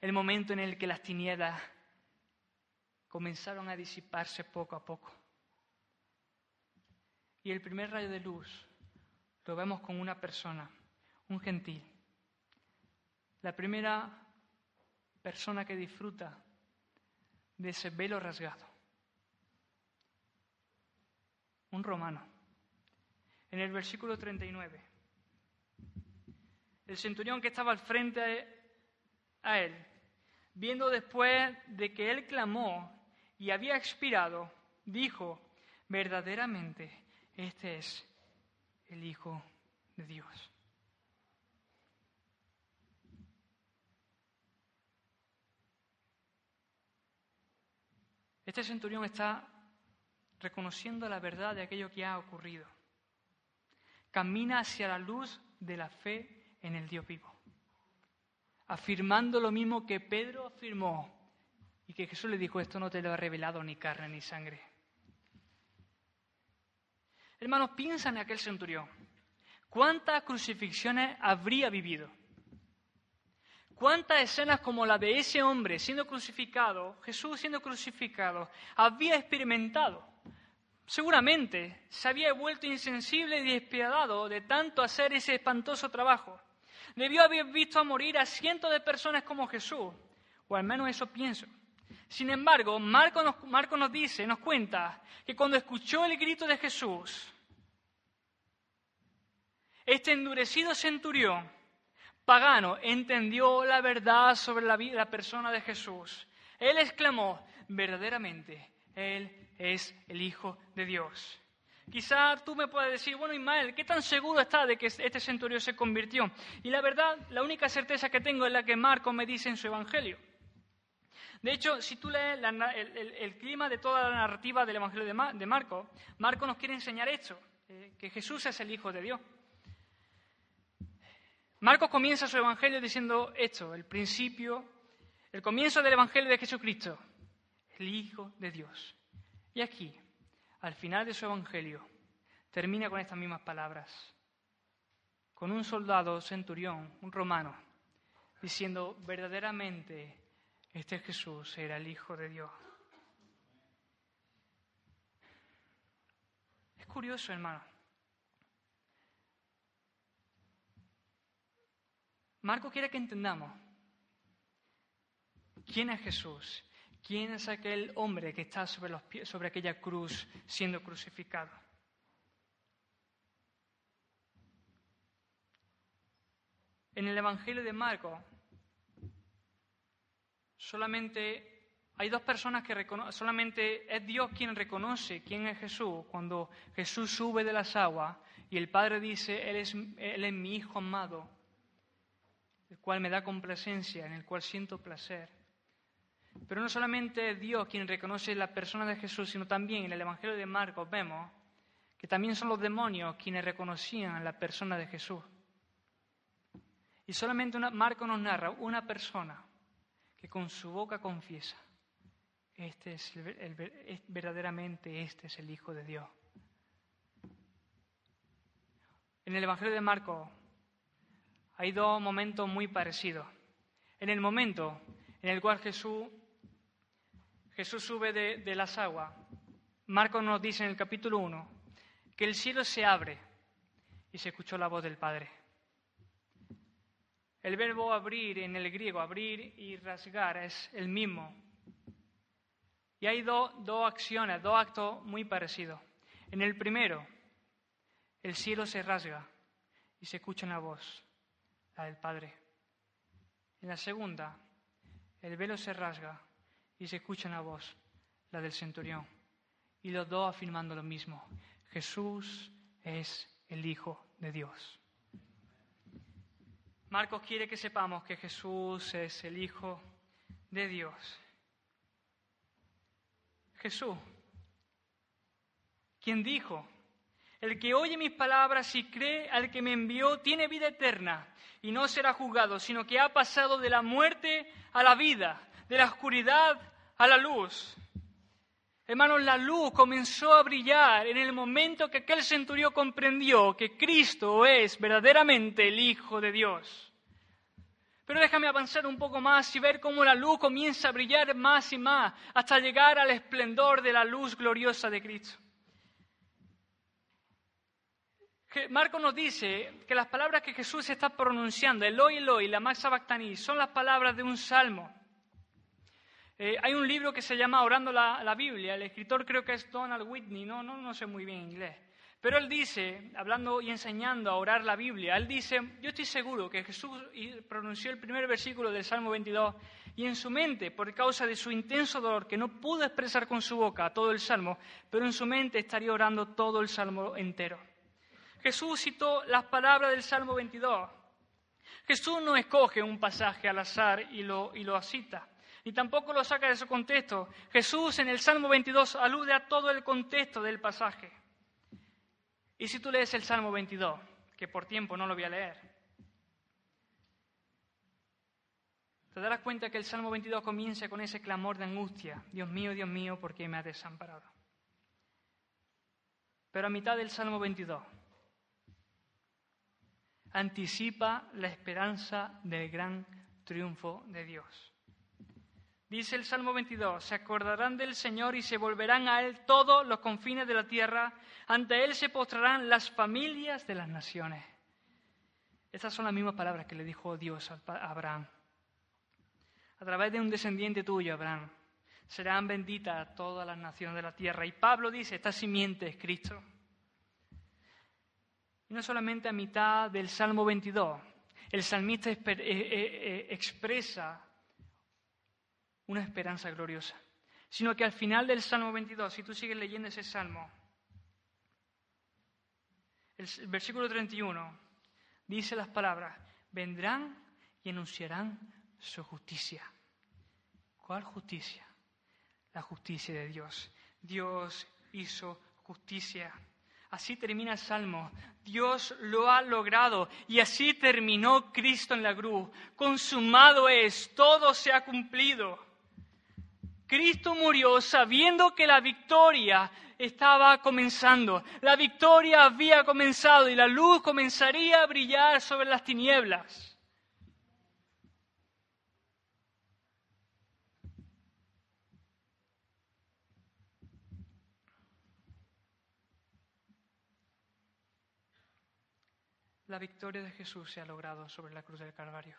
el momento en el que las tinieblas comenzaron a disiparse poco a poco. Y el primer rayo de luz lo vemos con una persona, un gentil. La primera persona que disfruta de ese velo rasgado. Un romano. En el versículo 39. El centurión que estaba al frente a él, viendo después de que él clamó y había expirado, dijo, verdaderamente, este es el Hijo de Dios. Este centurión está reconociendo la verdad de aquello que ha ocurrido. Camina hacia la luz de la fe en el Dios vivo, afirmando lo mismo que Pedro afirmó y que Jesús le dijo, esto no te lo ha revelado ni carne ni sangre. Hermanos, piensa en aquel centurión. ¿Cuántas crucifixiones habría vivido? ¿Cuántas escenas como la de ese hombre siendo crucificado, Jesús siendo crucificado, había experimentado? Seguramente se había vuelto insensible y despiadado de tanto hacer ese espantoso trabajo. Debió haber visto a morir a cientos de personas como Jesús, o al menos eso pienso. Sin embargo, Marco Marco nos dice, nos cuenta, que cuando escuchó el grito de Jesús, este endurecido centurión pagano entendió la verdad sobre la, persona de Jesús. Él exclamó, verdaderamente, Él es el Hijo de Dios. Quizá tú me puedas decir, bueno, Ismael, ¿qué tan seguro está de que este centurión se convirtió? Y la verdad, la única certeza que tengo es la que Marco me dice en su Evangelio. De hecho, si tú lees el, clima de toda la narrativa del Evangelio de, Marco, Marco nos quiere enseñar esto, eh, que Jesús es el Hijo de Dios. Marcos comienza su evangelio diciendo esto, el principio, el comienzo del evangelio de Jesucristo, el Hijo de Dios. Y aquí, al final de su evangelio, termina con estas mismas palabras, con un soldado centurión, un romano, diciendo, verdaderamente, este Jesús era el Hijo de Dios. Es curioso, hermano. Marco quiere que entendamos quién es Jesús, quién es aquel hombre que está sobre, los sobre aquella cruz siendo crucificado. En el Evangelio de Marco solamente hay dos personas que solamente es Dios quien reconoce quién es Jesús cuando Jesús sube de las aguas y el Padre dice, Él es, él es mi Hijo amado el cual me da complacencia, en el cual siento placer. Pero no solamente Dios quien reconoce la persona de Jesús, sino también en el Evangelio de Marcos vemos que también son los demonios quienes reconocían la persona de Jesús. Y solamente una, Marco nos narra una persona que con su boca confiesa, este es verdaderamente este es el Hijo de Dios. En el Evangelio de Marcos hay dos momentos muy parecidos. En el momento en el cual Jesús, Jesús sube de, las aguas, Marcos nos dice en el capítulo 1 que el cielo se abre y se escuchó la voz del Padre. El verbo abrir en el griego, abrir y rasgar, es el mismo. Y hay dos acciones, dos actos muy parecidos. En el primero, el cielo se rasga y se escucha una voz la del Padre. En la segunda, el velo se rasga y se escucha una voz, la del centurión. Y los dos afirmando lo mismo. Jesús es el Hijo de Dios. Marcos quiere que sepamos que Jesús es el Hijo de Dios. Jesús, quien dijo, el que oye mis palabras y cree al que me envió tiene vida eterna y no será juzgado, sino que ha pasado de la muerte a la vida, de la oscuridad a la luz. Hermanos, la luz comenzó a brillar en el momento que aquel centurión comprendió que Cristo es verdaderamente el Hijo de Dios. Pero déjame avanzar un poco más y ver cómo la luz comienza a brillar más y más hasta llegar al esplendor de la luz gloriosa de Cristo. Marco nos dice que las palabras que Jesús está pronunciando, Eloi, Eloi, la Maxa Bactani, son las palabras de un salmo. Eh, hay un libro que se llama Orando la, Biblia, el escritor creo que es Donald Whitney, no, no, no sé muy bien inglés, Pero él dice, hablando y enseñando a orar la Biblia, él dice, yo estoy seguro que Jesús pronunció el primer versículo del Salmo 22 y en su mente, por causa de su intenso dolor, que no pudo expresar con su boca todo el Salmo, pero en su mente estaría orando todo el Salmo entero. Jesús citó las palabras del Salmo 22. Jesús no escoge un pasaje al azar y lo, y lo cita, ni tampoco lo saca de su contexto. Jesús en el Salmo 22 alude a todo el contexto del pasaje. Y si tú lees el Salmo 22, que por tiempo no lo voy a leer, te darás cuenta que el Salmo 22 comienza con ese clamor de angustia, Dios mío, Dios mío, ¿por qué me has desamparado? Pero a mitad del Salmo 22 anticipa la esperanza del gran triunfo de Dios. Dice el Salmo 22, se acordarán del Señor y se volverán a Él todos los confines de la tierra, ante Él se postrarán las familias de las naciones. Estas son las mismas palabras que le dijo Dios a Abraham. A través de un descendiente tuyo, Abraham, serán benditas todas las naciones de la tierra. Y Pablo dice, esta simiente es Cristo. No solamente a mitad del Salmo 22, el salmista eh, eh, eh, expresa una esperanza gloriosa, sino que al final del Salmo 22, si tú sigues leyendo ese Salmo, el versículo 31 dice las palabras, vendrán y anunciarán su justicia. ¿Cuál justicia? La justicia de Dios. Dios hizo justicia. Así termina el Salmo. Dios lo ha logrado y así terminó Cristo en la cruz. Consumado es, todo se ha cumplido. Cristo murió sabiendo que la victoria estaba comenzando. La victoria había comenzado y la luz comenzaría a brillar sobre las tinieblas. La victoria de Jesús se ha logrado sobre la cruz del Calvario.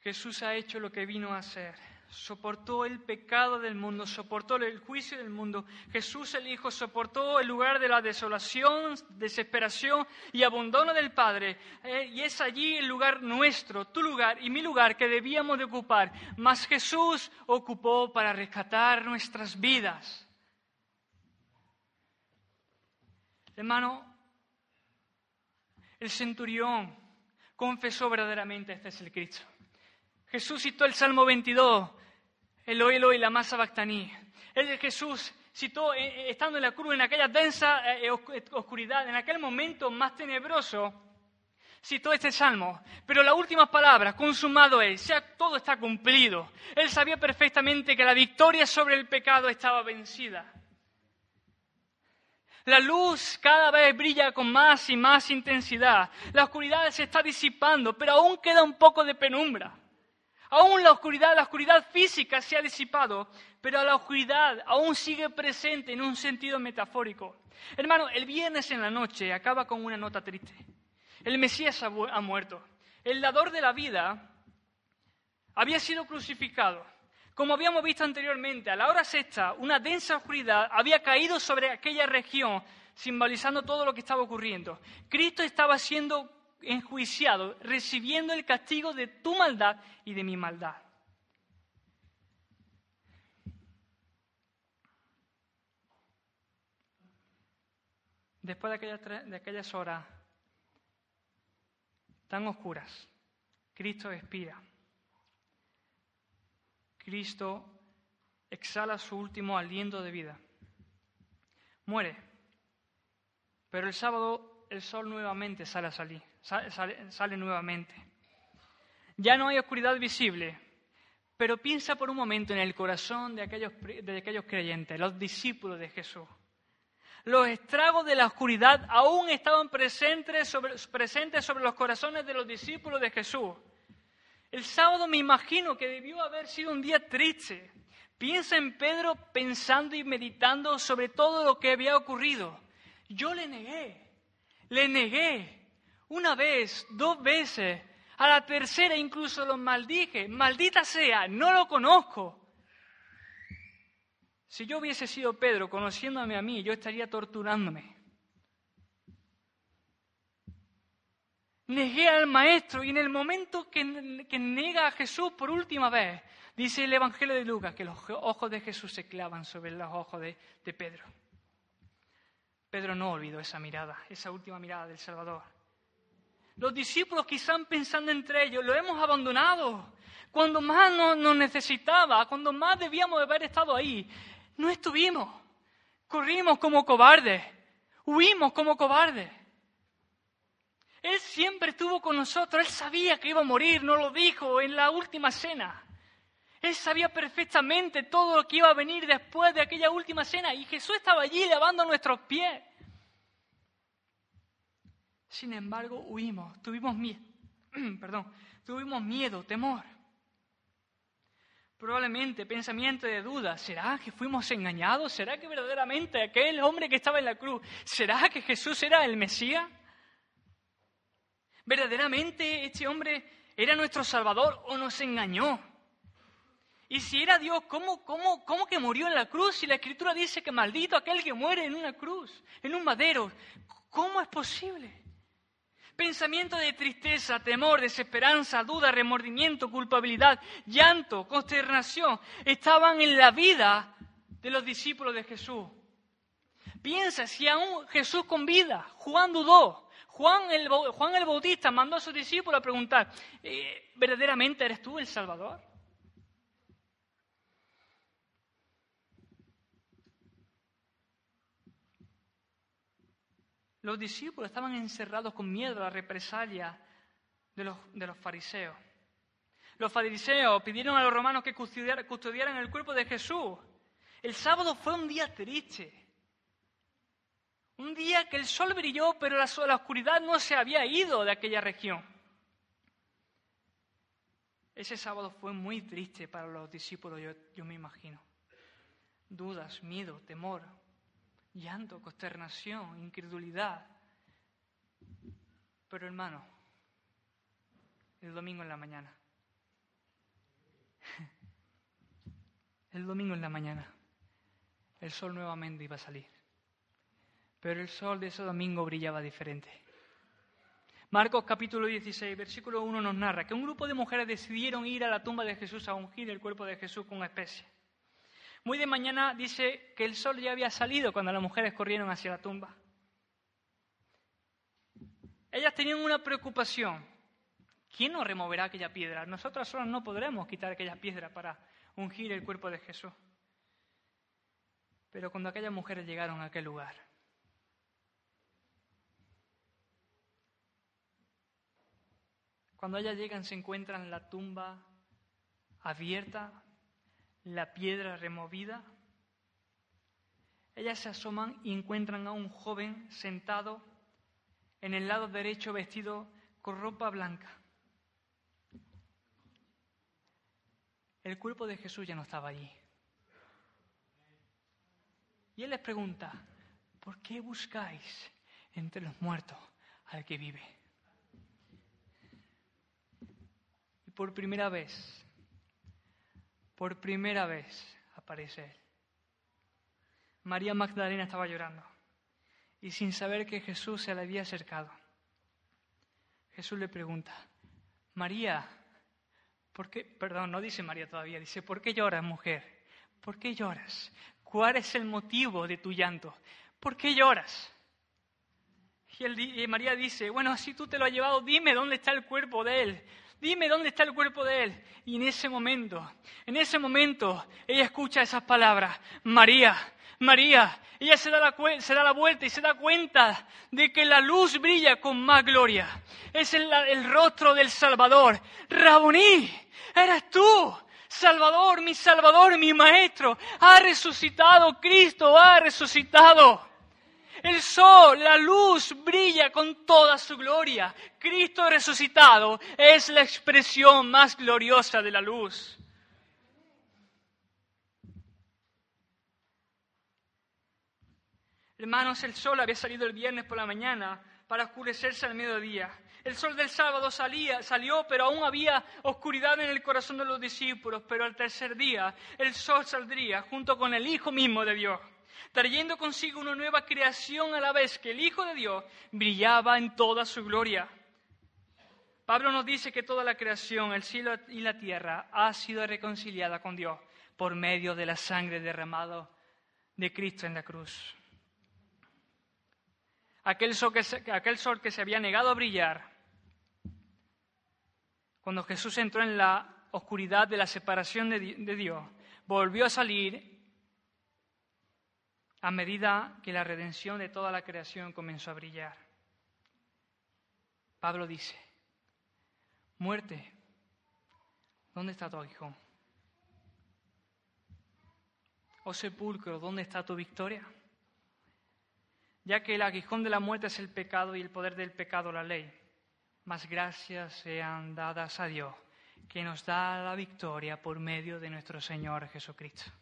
Jesús ha hecho lo que vino a hacer. Soportó el pecado del mundo, soportó el juicio del mundo. Jesús el Hijo soportó el lugar de la desolación, desesperación y abandono del Padre. Eh, y es allí el lugar nuestro, tu lugar y mi lugar que debíamos de ocupar. Mas Jesús ocupó para rescatar nuestras vidas. Hermano, el centurión confesó verdaderamente, este es el Cristo. Jesús citó el Salmo 22, Eloi, Eloi, la masa bactaní. El Jesús citó, eh, eh, estando en la cruz, en aquella densa eh, oscuridad, en aquel momento más tenebroso, citó este salmo. Pero la última palabra, consumado es, ya todo está cumplido. Él sabía perfectamente que la victoria sobre el pecado estaba vencida. La luz cada vez brilla con más y más intensidad. La oscuridad se está disipando, pero aún queda un poco de penumbra. Aún la oscuridad, la oscuridad física se ha disipado, pero la oscuridad aún sigue presente en un sentido metafórico. Hermano, el viernes en la noche acaba con una nota triste. El Mesías ha, muerto. El dador de la vida había sido crucificado. Como habíamos visto anteriormente, a la hora sexta, una densa oscuridad había caído sobre aquella región, simbolizando todo lo que estaba ocurriendo. Cristo estaba siendo enjuiciado, recibiendo el castigo de tu maldad y de mi maldad. Después de aquellas, de aquellas horas tan oscuras, Cristo expira. Cristo exhala su último aliento de vida. Muere. Pero el sábado el sol nuevamente sale a salir sale, nuevamente. Ya no hay oscuridad visible, pero piensa por un momento en el corazón de aquellos, de aquellos creyentes, los discípulos de Jesús. Los estragos de la oscuridad aún estaban presentes presentes sobre los corazones de los discípulos de Jesús. El sábado me imagino que debió haber sido un día triste. Piensa en Pedro pensando y meditando sobre todo lo que había ocurrido. Yo le negué, le negué, una vez, dos veces, a la tercera incluso lo maldije. Maldita sea, no lo conozco. Si yo hubiese sido Pedro, conociéndome a mí, yo estaría torturándome. Negué al maestro y en el momento que, nega a Jesús por última vez, dice el Evangelio de Lucas que los ojos de Jesús se clavan sobre los ojos de, de Pedro. Pedro no olvidó esa mirada, esa última mirada del Salvador. Los discípulos quizás pensando entre ellos, lo hemos abandonado. Cuando más nos, necesitaba, cuando más debíamos haber estado ahí, no estuvimos. Corrimos como cobardes, huimos como cobardes. Él siempre estuvo con nosotros, Él sabía que iba a morir, nos lo dijo en la última cena. Él sabía perfectamente todo lo que iba a venir después de aquella última cena y Jesús estaba allí lavando nuestros pies. Sin embargo, huimos, tuvimos miedo, perdón, tuvimos miedo, temor. Probablemente pensamiento de duda, ¿será que fuimos engañados? ¿Será que verdaderamente aquel hombre que estaba en la cruz, ¿será que Jesús era el Mesías? ¿Verdaderamente este hombre era nuestro Salvador o nos engañó? Y si era Dios, ¿cómo, cómo, cómo que murió en la cruz? Si la Escritura dice que maldito aquel que muere en una cruz, en un madero, ¿cómo es posible? Pensamiento de tristeza, temor, desesperanza, duda, remordimiento, culpabilidad, llanto, consternación, estaban en la vida de los discípulos de Jesús. Piensa, si aún Jesús con vida, Juan dudó, Juan el, Juan el Bautista mandó a sus discípulos a preguntar, eh, ¿verdaderamente eres tú el Salvador? Los discípulos estaban encerrados con miedo a la represalia de los, de los fariseos. Los fariseos pidieron a los romanos que custodiaran el cuerpo de Jesús. El sábado fue un día triste. Un día que el sol brilló, pero la, oscuridad no se había ido de aquella región. Ese sábado fue muy triste para los discípulos, yo me imagino. Dudas, miedo, temor, llanto, consternación, incredulidad. Pero hermano, el domingo en la mañana, el domingo en la mañana, el sol nuevamente iba a salir. Pero el sol de ese domingo brillaba diferente. Marcos capítulo 16, versículo 1 nos narra que un grupo de mujeres decidieron ir a la tumba de Jesús a ungir el cuerpo de Jesús con una especie. Muy de mañana dice que el sol ya había salido cuando las mujeres corrieron hacia la tumba. Ellas tenían una preocupación. ¿Quién nos removerá aquella piedra? Nosotras solas no podremos quitar aquella piedra para ungir el cuerpo de Jesús. Pero cuando aquellas mujeres llegaron a aquel lugar, cuando ellas llegan se encuentran la tumba abierta, la piedra removida, ellas se asoman y encuentran a un joven sentado en el lado derecho vestido con ropa blanca. El cuerpo de Jesús ya no estaba allí. Y él les pregunta, ¿por qué buscáis entre los muertos al que vive? Y por primera vez por primera vez aparece Él. María Magdalena estaba llorando y sin saber que Jesús se le había acercado. Jesús le pregunta, María, ¿por qué? Perdón, no dice María todavía, dice, ¿por qué lloras, mujer? ¿Por qué lloras? ¿Cuál es el motivo de tu llanto? ¿Por qué lloras? Y, María dice, bueno, si tú te lo has llevado, dime dónde está el cuerpo de él dime dónde está el cuerpo de él. Y en ese momento, en ese momento, ella escucha esas palabras, María, María, ella se da, la, se da la vuelta y se da cuenta de que la luz brilla con más gloria. Es el, el rostro del Salvador. Raboní, eres tú. Salvador, mi Salvador, mi Maestro, ha resucitado, Cristo ha resucitado. El sol, la luz brilla con toda su gloria. Cristo resucitado es la expresión más gloriosa de la luz. Hermanos, el sol había salido el viernes por la mañana para oscurecerse al mediodía. El sol del sábado salía, salió, pero aún había oscuridad en el corazón de los discípulos. Pero al tercer día el sol saldría junto con el Hijo mismo de Dios, trayendo consigo una nueva creación a la vez que el Hijo de Dios brillaba en toda su gloria. Pablo nos dice que toda la creación, el cielo y la tierra, ha sido reconciliada con Dios por medio de la sangre derramada de Cristo en la cruz. Aquel sol, que se, había negado a brillar, cuando Jesús entró en la oscuridad de la separación de, de Dios, volvió a salir a medida que la redención de toda la creación comenzó a brillar. Pablo dice, muerte, ¿dónde está tu aguijón? Oh sepulcro, ¿dónde está tu victoria? Ya que el aguijón de la muerte es el pecado y el poder del pecado la ley. Más gracias sean dadas a Dios, que nos da la victoria por medio de nuestro Señor Jesucristo.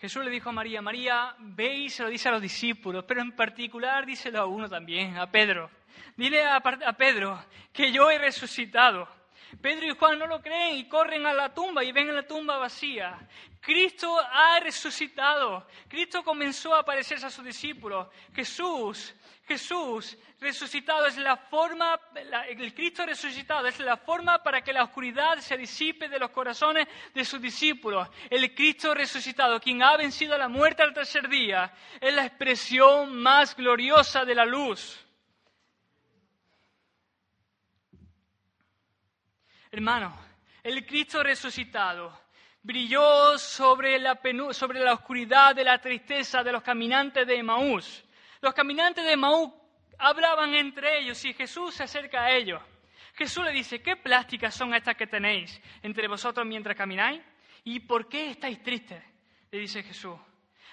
Jesús le dijo a María, María, ve y se lo dice a los discípulos, pero en particular díselo a uno también, a Pedro. Dile a, Pedro que yo he resucitado. Pedro y Juan no lo creen y corren a la tumba y ven la tumba vacía. Cristo ha resucitado. Cristo comenzó a aparecerse a sus discípulos. Jesús, Jesús resucitado es la forma, el Cristo resucitado es la forma para que la oscuridad se disipe de los corazones de sus discípulos. El Cristo resucitado, quien ha vencido la muerte al tercer día, es la expresión más gloriosa de la luz. Hermano, el Cristo resucitado brilló sobre la, sobre la oscuridad de la tristeza de los caminantes de Emaús. Los caminantes de Emaús hablaban entre ellos y Jesús se acerca a ellos. Jesús le dice, ¿qué plásticas son estas que tenéis entre vosotros mientras camináis? ¿Y por qué estáis tristes? Le dice Jesús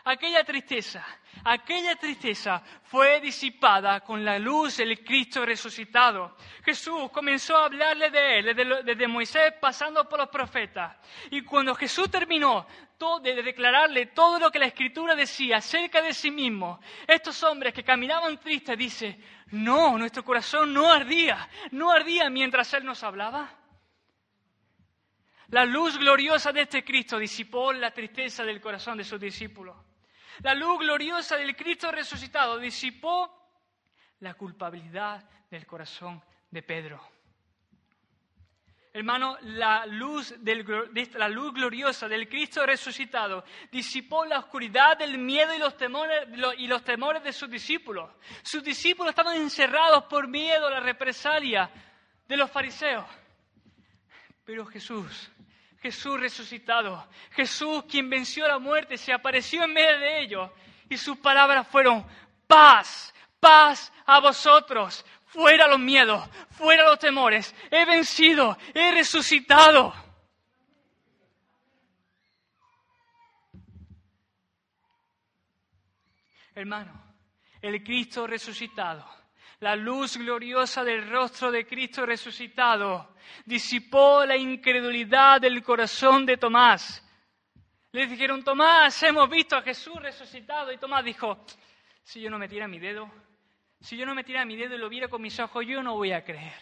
aquella tristeza, aquella tristeza fue disipada con la luz del Cristo resucitado. Jesús comenzó a hablarle de él, desde, Moisés pasando por los profetas. Y cuando Jesús terminó de declararle todo lo que la Escritura decía acerca de sí mismo, estos hombres que caminaban tristes, dice, no, nuestro corazón no ardía, no ardía mientras Él nos hablaba. La luz gloriosa de este Cristo disipó la tristeza del corazón de sus discípulos. La luz gloriosa del Cristo resucitado disipó la culpabilidad del corazón de Pedro. Hermano, la luz, la luz gloriosa del Cristo resucitado disipó la oscuridad del miedo y los, temores, y los temores de sus discípulos. Sus discípulos estaban encerrados por miedo a la represalia de los fariseos. Pero Jesús Jesús resucitado, Jesús quien venció la muerte, se apareció en medio de ellos y sus palabras fueron paz, paz a vosotros, fuera los miedos, fuera los temores, he vencido, he resucitado. Hermano, el Cristo resucitado la luz gloriosa del rostro de Cristo resucitado disipó la incredulidad del corazón de Tomás. Le dijeron, Tomás, hemos visto a Jesús resucitado. Y Tomás dijo, si yo no metiera mi dedo, si yo no metiera mi dedo y lo viera con mis ojos, yo no voy a creer.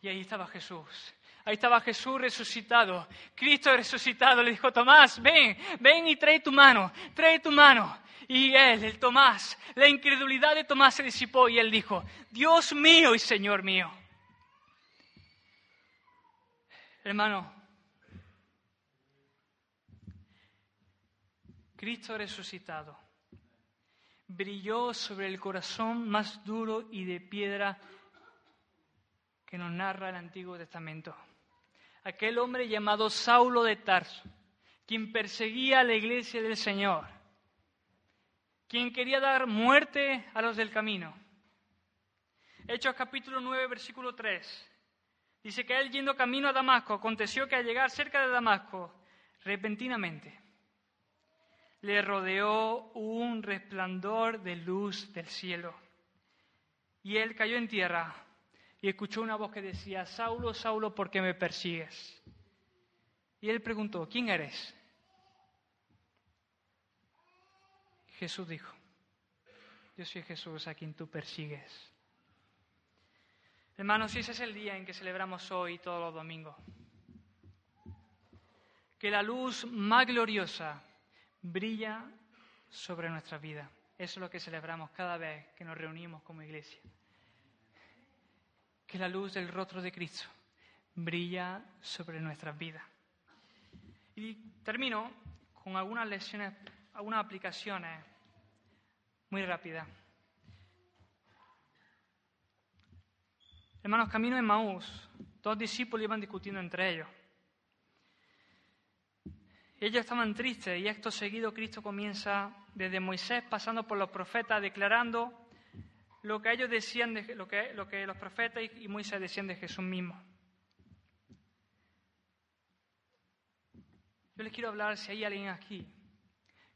Y ahí estaba Jesús. Ahí estaba Jesús resucitado. Cristo resucitado. Le dijo, Tomás, ven, ven y trae tu mano, trae tu mano. Y él, el Tomás, la incredulidad de Tomás se disipó y él dijo, Dios mío y Señor mío. Hermano, Cristo resucitado brilló sobre el corazón más duro y de piedra que nos narra el Antiguo Testamento. Aquel hombre llamado Saulo de Tarso, quien perseguía a la iglesia del Señor quien quería dar muerte a los del camino. Hechos capítulo 9, versículo 3. Dice que él yendo camino a Damasco, aconteció que al llegar cerca de Damasco, repentinamente, le rodeó un resplandor de luz del cielo. Y él cayó en tierra y escuchó una voz que decía, Saulo, Saulo, ¿por qué me persigues? Y él preguntó, ¿quién eres? Jesús dijo, yo soy Jesús a quien tú persigues. Hermanos, ese es el día en que celebramos hoy todos los domingos, que la luz más gloriosa brilla sobre nuestra vida. Eso es lo que celebramos cada vez que nos reunimos como iglesia. Que la luz del rostro de Cristo brilla sobre nuestras vidas. Y termino con algunas lecciones, algunas aplicaciones muy rápidas. Hermanos, camino en Maús, dos discípulos iban discutiendo entre ellos. Ellos estaban tristes y acto seguido Cristo comienza desde Moisés pasando por los profetas declarando lo que ellos decían, de, lo, que, lo que los profetas y Moisés decían de Jesús mismo. Yo les quiero hablar si hay alguien aquí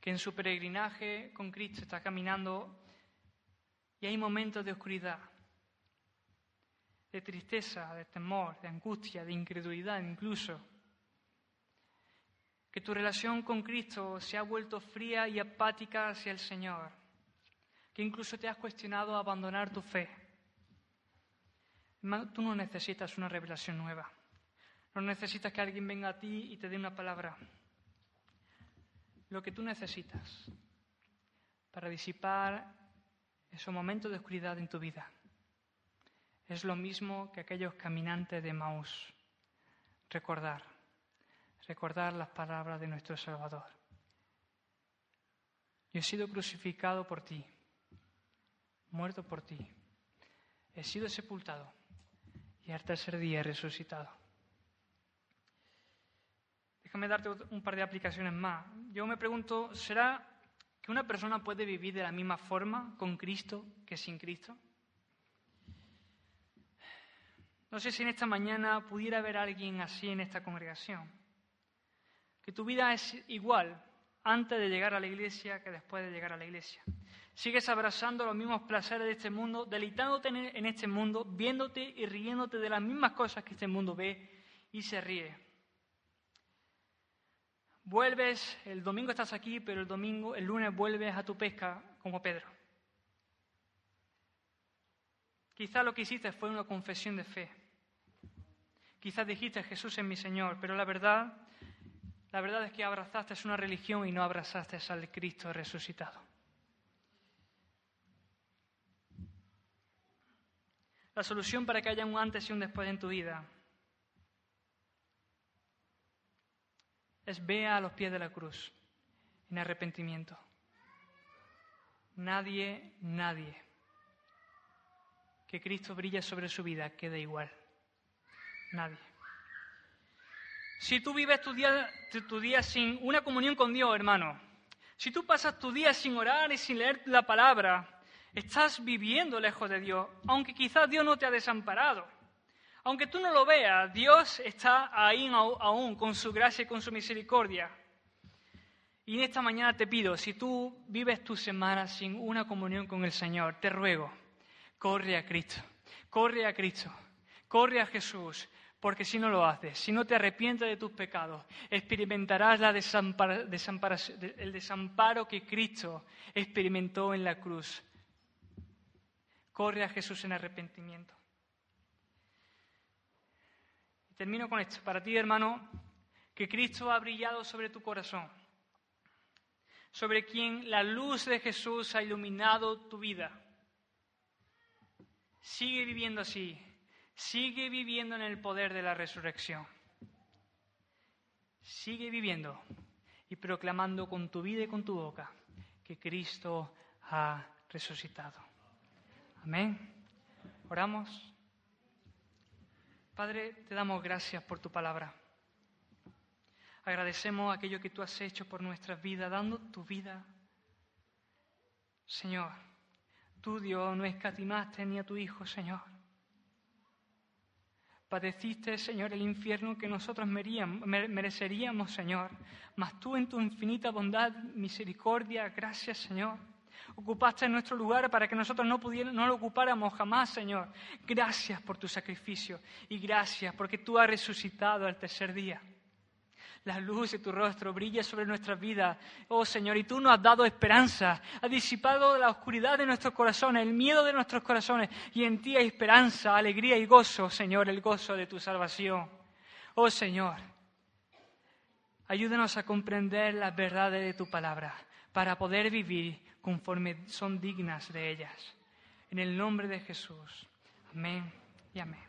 que en su peregrinaje con Cristo está caminando y hay momentos de oscuridad, de tristeza, de temor, de angustia, de incredulidad incluso. Que tu relación con Cristo se ha vuelto fría y apática hacia el Señor. Que incluso te has cuestionado abandonar tu fe. Tú no necesitas una revelación nueva. No necesitas que alguien venga a ti y te dé una palabra. Lo que tú necesitas para disipar esos momentos de oscuridad en tu vida es lo mismo que aquellos caminantes de Maús. Recordar, recordar las palabras de nuestro Salvador. Yo he sido crucificado por ti, muerto por ti, he sido sepultado y al tercer día he resucitado. Déjame darte un par de aplicaciones más. Yo me pregunto, ¿será que una persona puede vivir de la misma forma con Cristo que sin Cristo? No sé si en esta mañana pudiera haber alguien así en esta congregación. Que tu vida es igual antes de llegar a la iglesia que después de llegar a la iglesia. Sigues abrazando los mismos placeres de este mundo, deleitándote en este mundo, viéndote y riéndote de las mismas cosas que este mundo ve y se ríe. Vuelves, el domingo estás aquí, pero el domingo, el lunes vuelves a tu pesca como Pedro. Quizá lo que hiciste fue una confesión de fe. Quizás dijiste Jesús es mi Señor, pero la verdad, la verdad es que abrazaste una religión y no abrazaste al Cristo resucitado. La solución para que haya un antes y un después en tu vida es vea a los pies de la cruz en arrepentimiento. Nadie, nadie que Cristo brilla sobre su vida queda igual. Nadie. Si tú vives tu día, sin una comunión con Dios, hermano, si tú pasas tu día sin orar y sin leer la palabra, estás viviendo lejos de Dios, aunque quizás Dios no te ha desamparado. Aunque tú no lo veas, Dios está ahí aún con su gracia y con su misericordia. Y en esta mañana te pido, si tú vives tu semana sin una comunión con el Señor, te ruego, corre a Cristo, corre a Cristo, corre a Jesús, porque si no lo haces, si no te arrepientes de tus pecados, experimentarás la el desamparo que Cristo experimentó en la cruz. Corre a Jesús en arrepentimiento. Termino con esto. Para ti, hermano, que Cristo ha brillado sobre tu corazón, sobre quien la luz de Jesús ha iluminado tu vida Sigue viviendo así. Sigue viviendo en el poder de la resurrección. Sigue viviendo y proclamando con tu vida y con tu boca que Cristo ha resucitado. Amén. Oramos. Padre, te damos gracias por tu palabra. Agradecemos aquello que tú has hecho por nuestras vidas, dando tu vida. Señor, Tú, Dios, no escatimaste ni a tu Hijo, Señor. Padeciste, Señor, el infierno que nosotros mereceríamos, Señor. Mas tú en tu infinita bondad, misericordia, gracias, Señor. Ocupaste nuestro lugar para que nosotros no, no lo ocupáramos jamás, Señor. Gracias por tu sacrificio y gracias porque tú has resucitado al tercer día. La luz de tu rostro brilla sobre nuestras vidas, oh Señor, y tú nos has dado esperanza, has disipado la oscuridad de nuestros corazones, el miedo de nuestros corazones, y en ti hay esperanza, alegría y gozo, Señor, el gozo de tu salvación. Oh Señor, ayúdanos a comprender las verdades de tu palabra para poder vivir conforme son dignas de ellas. En el nombre de Jesús. Amén y amén.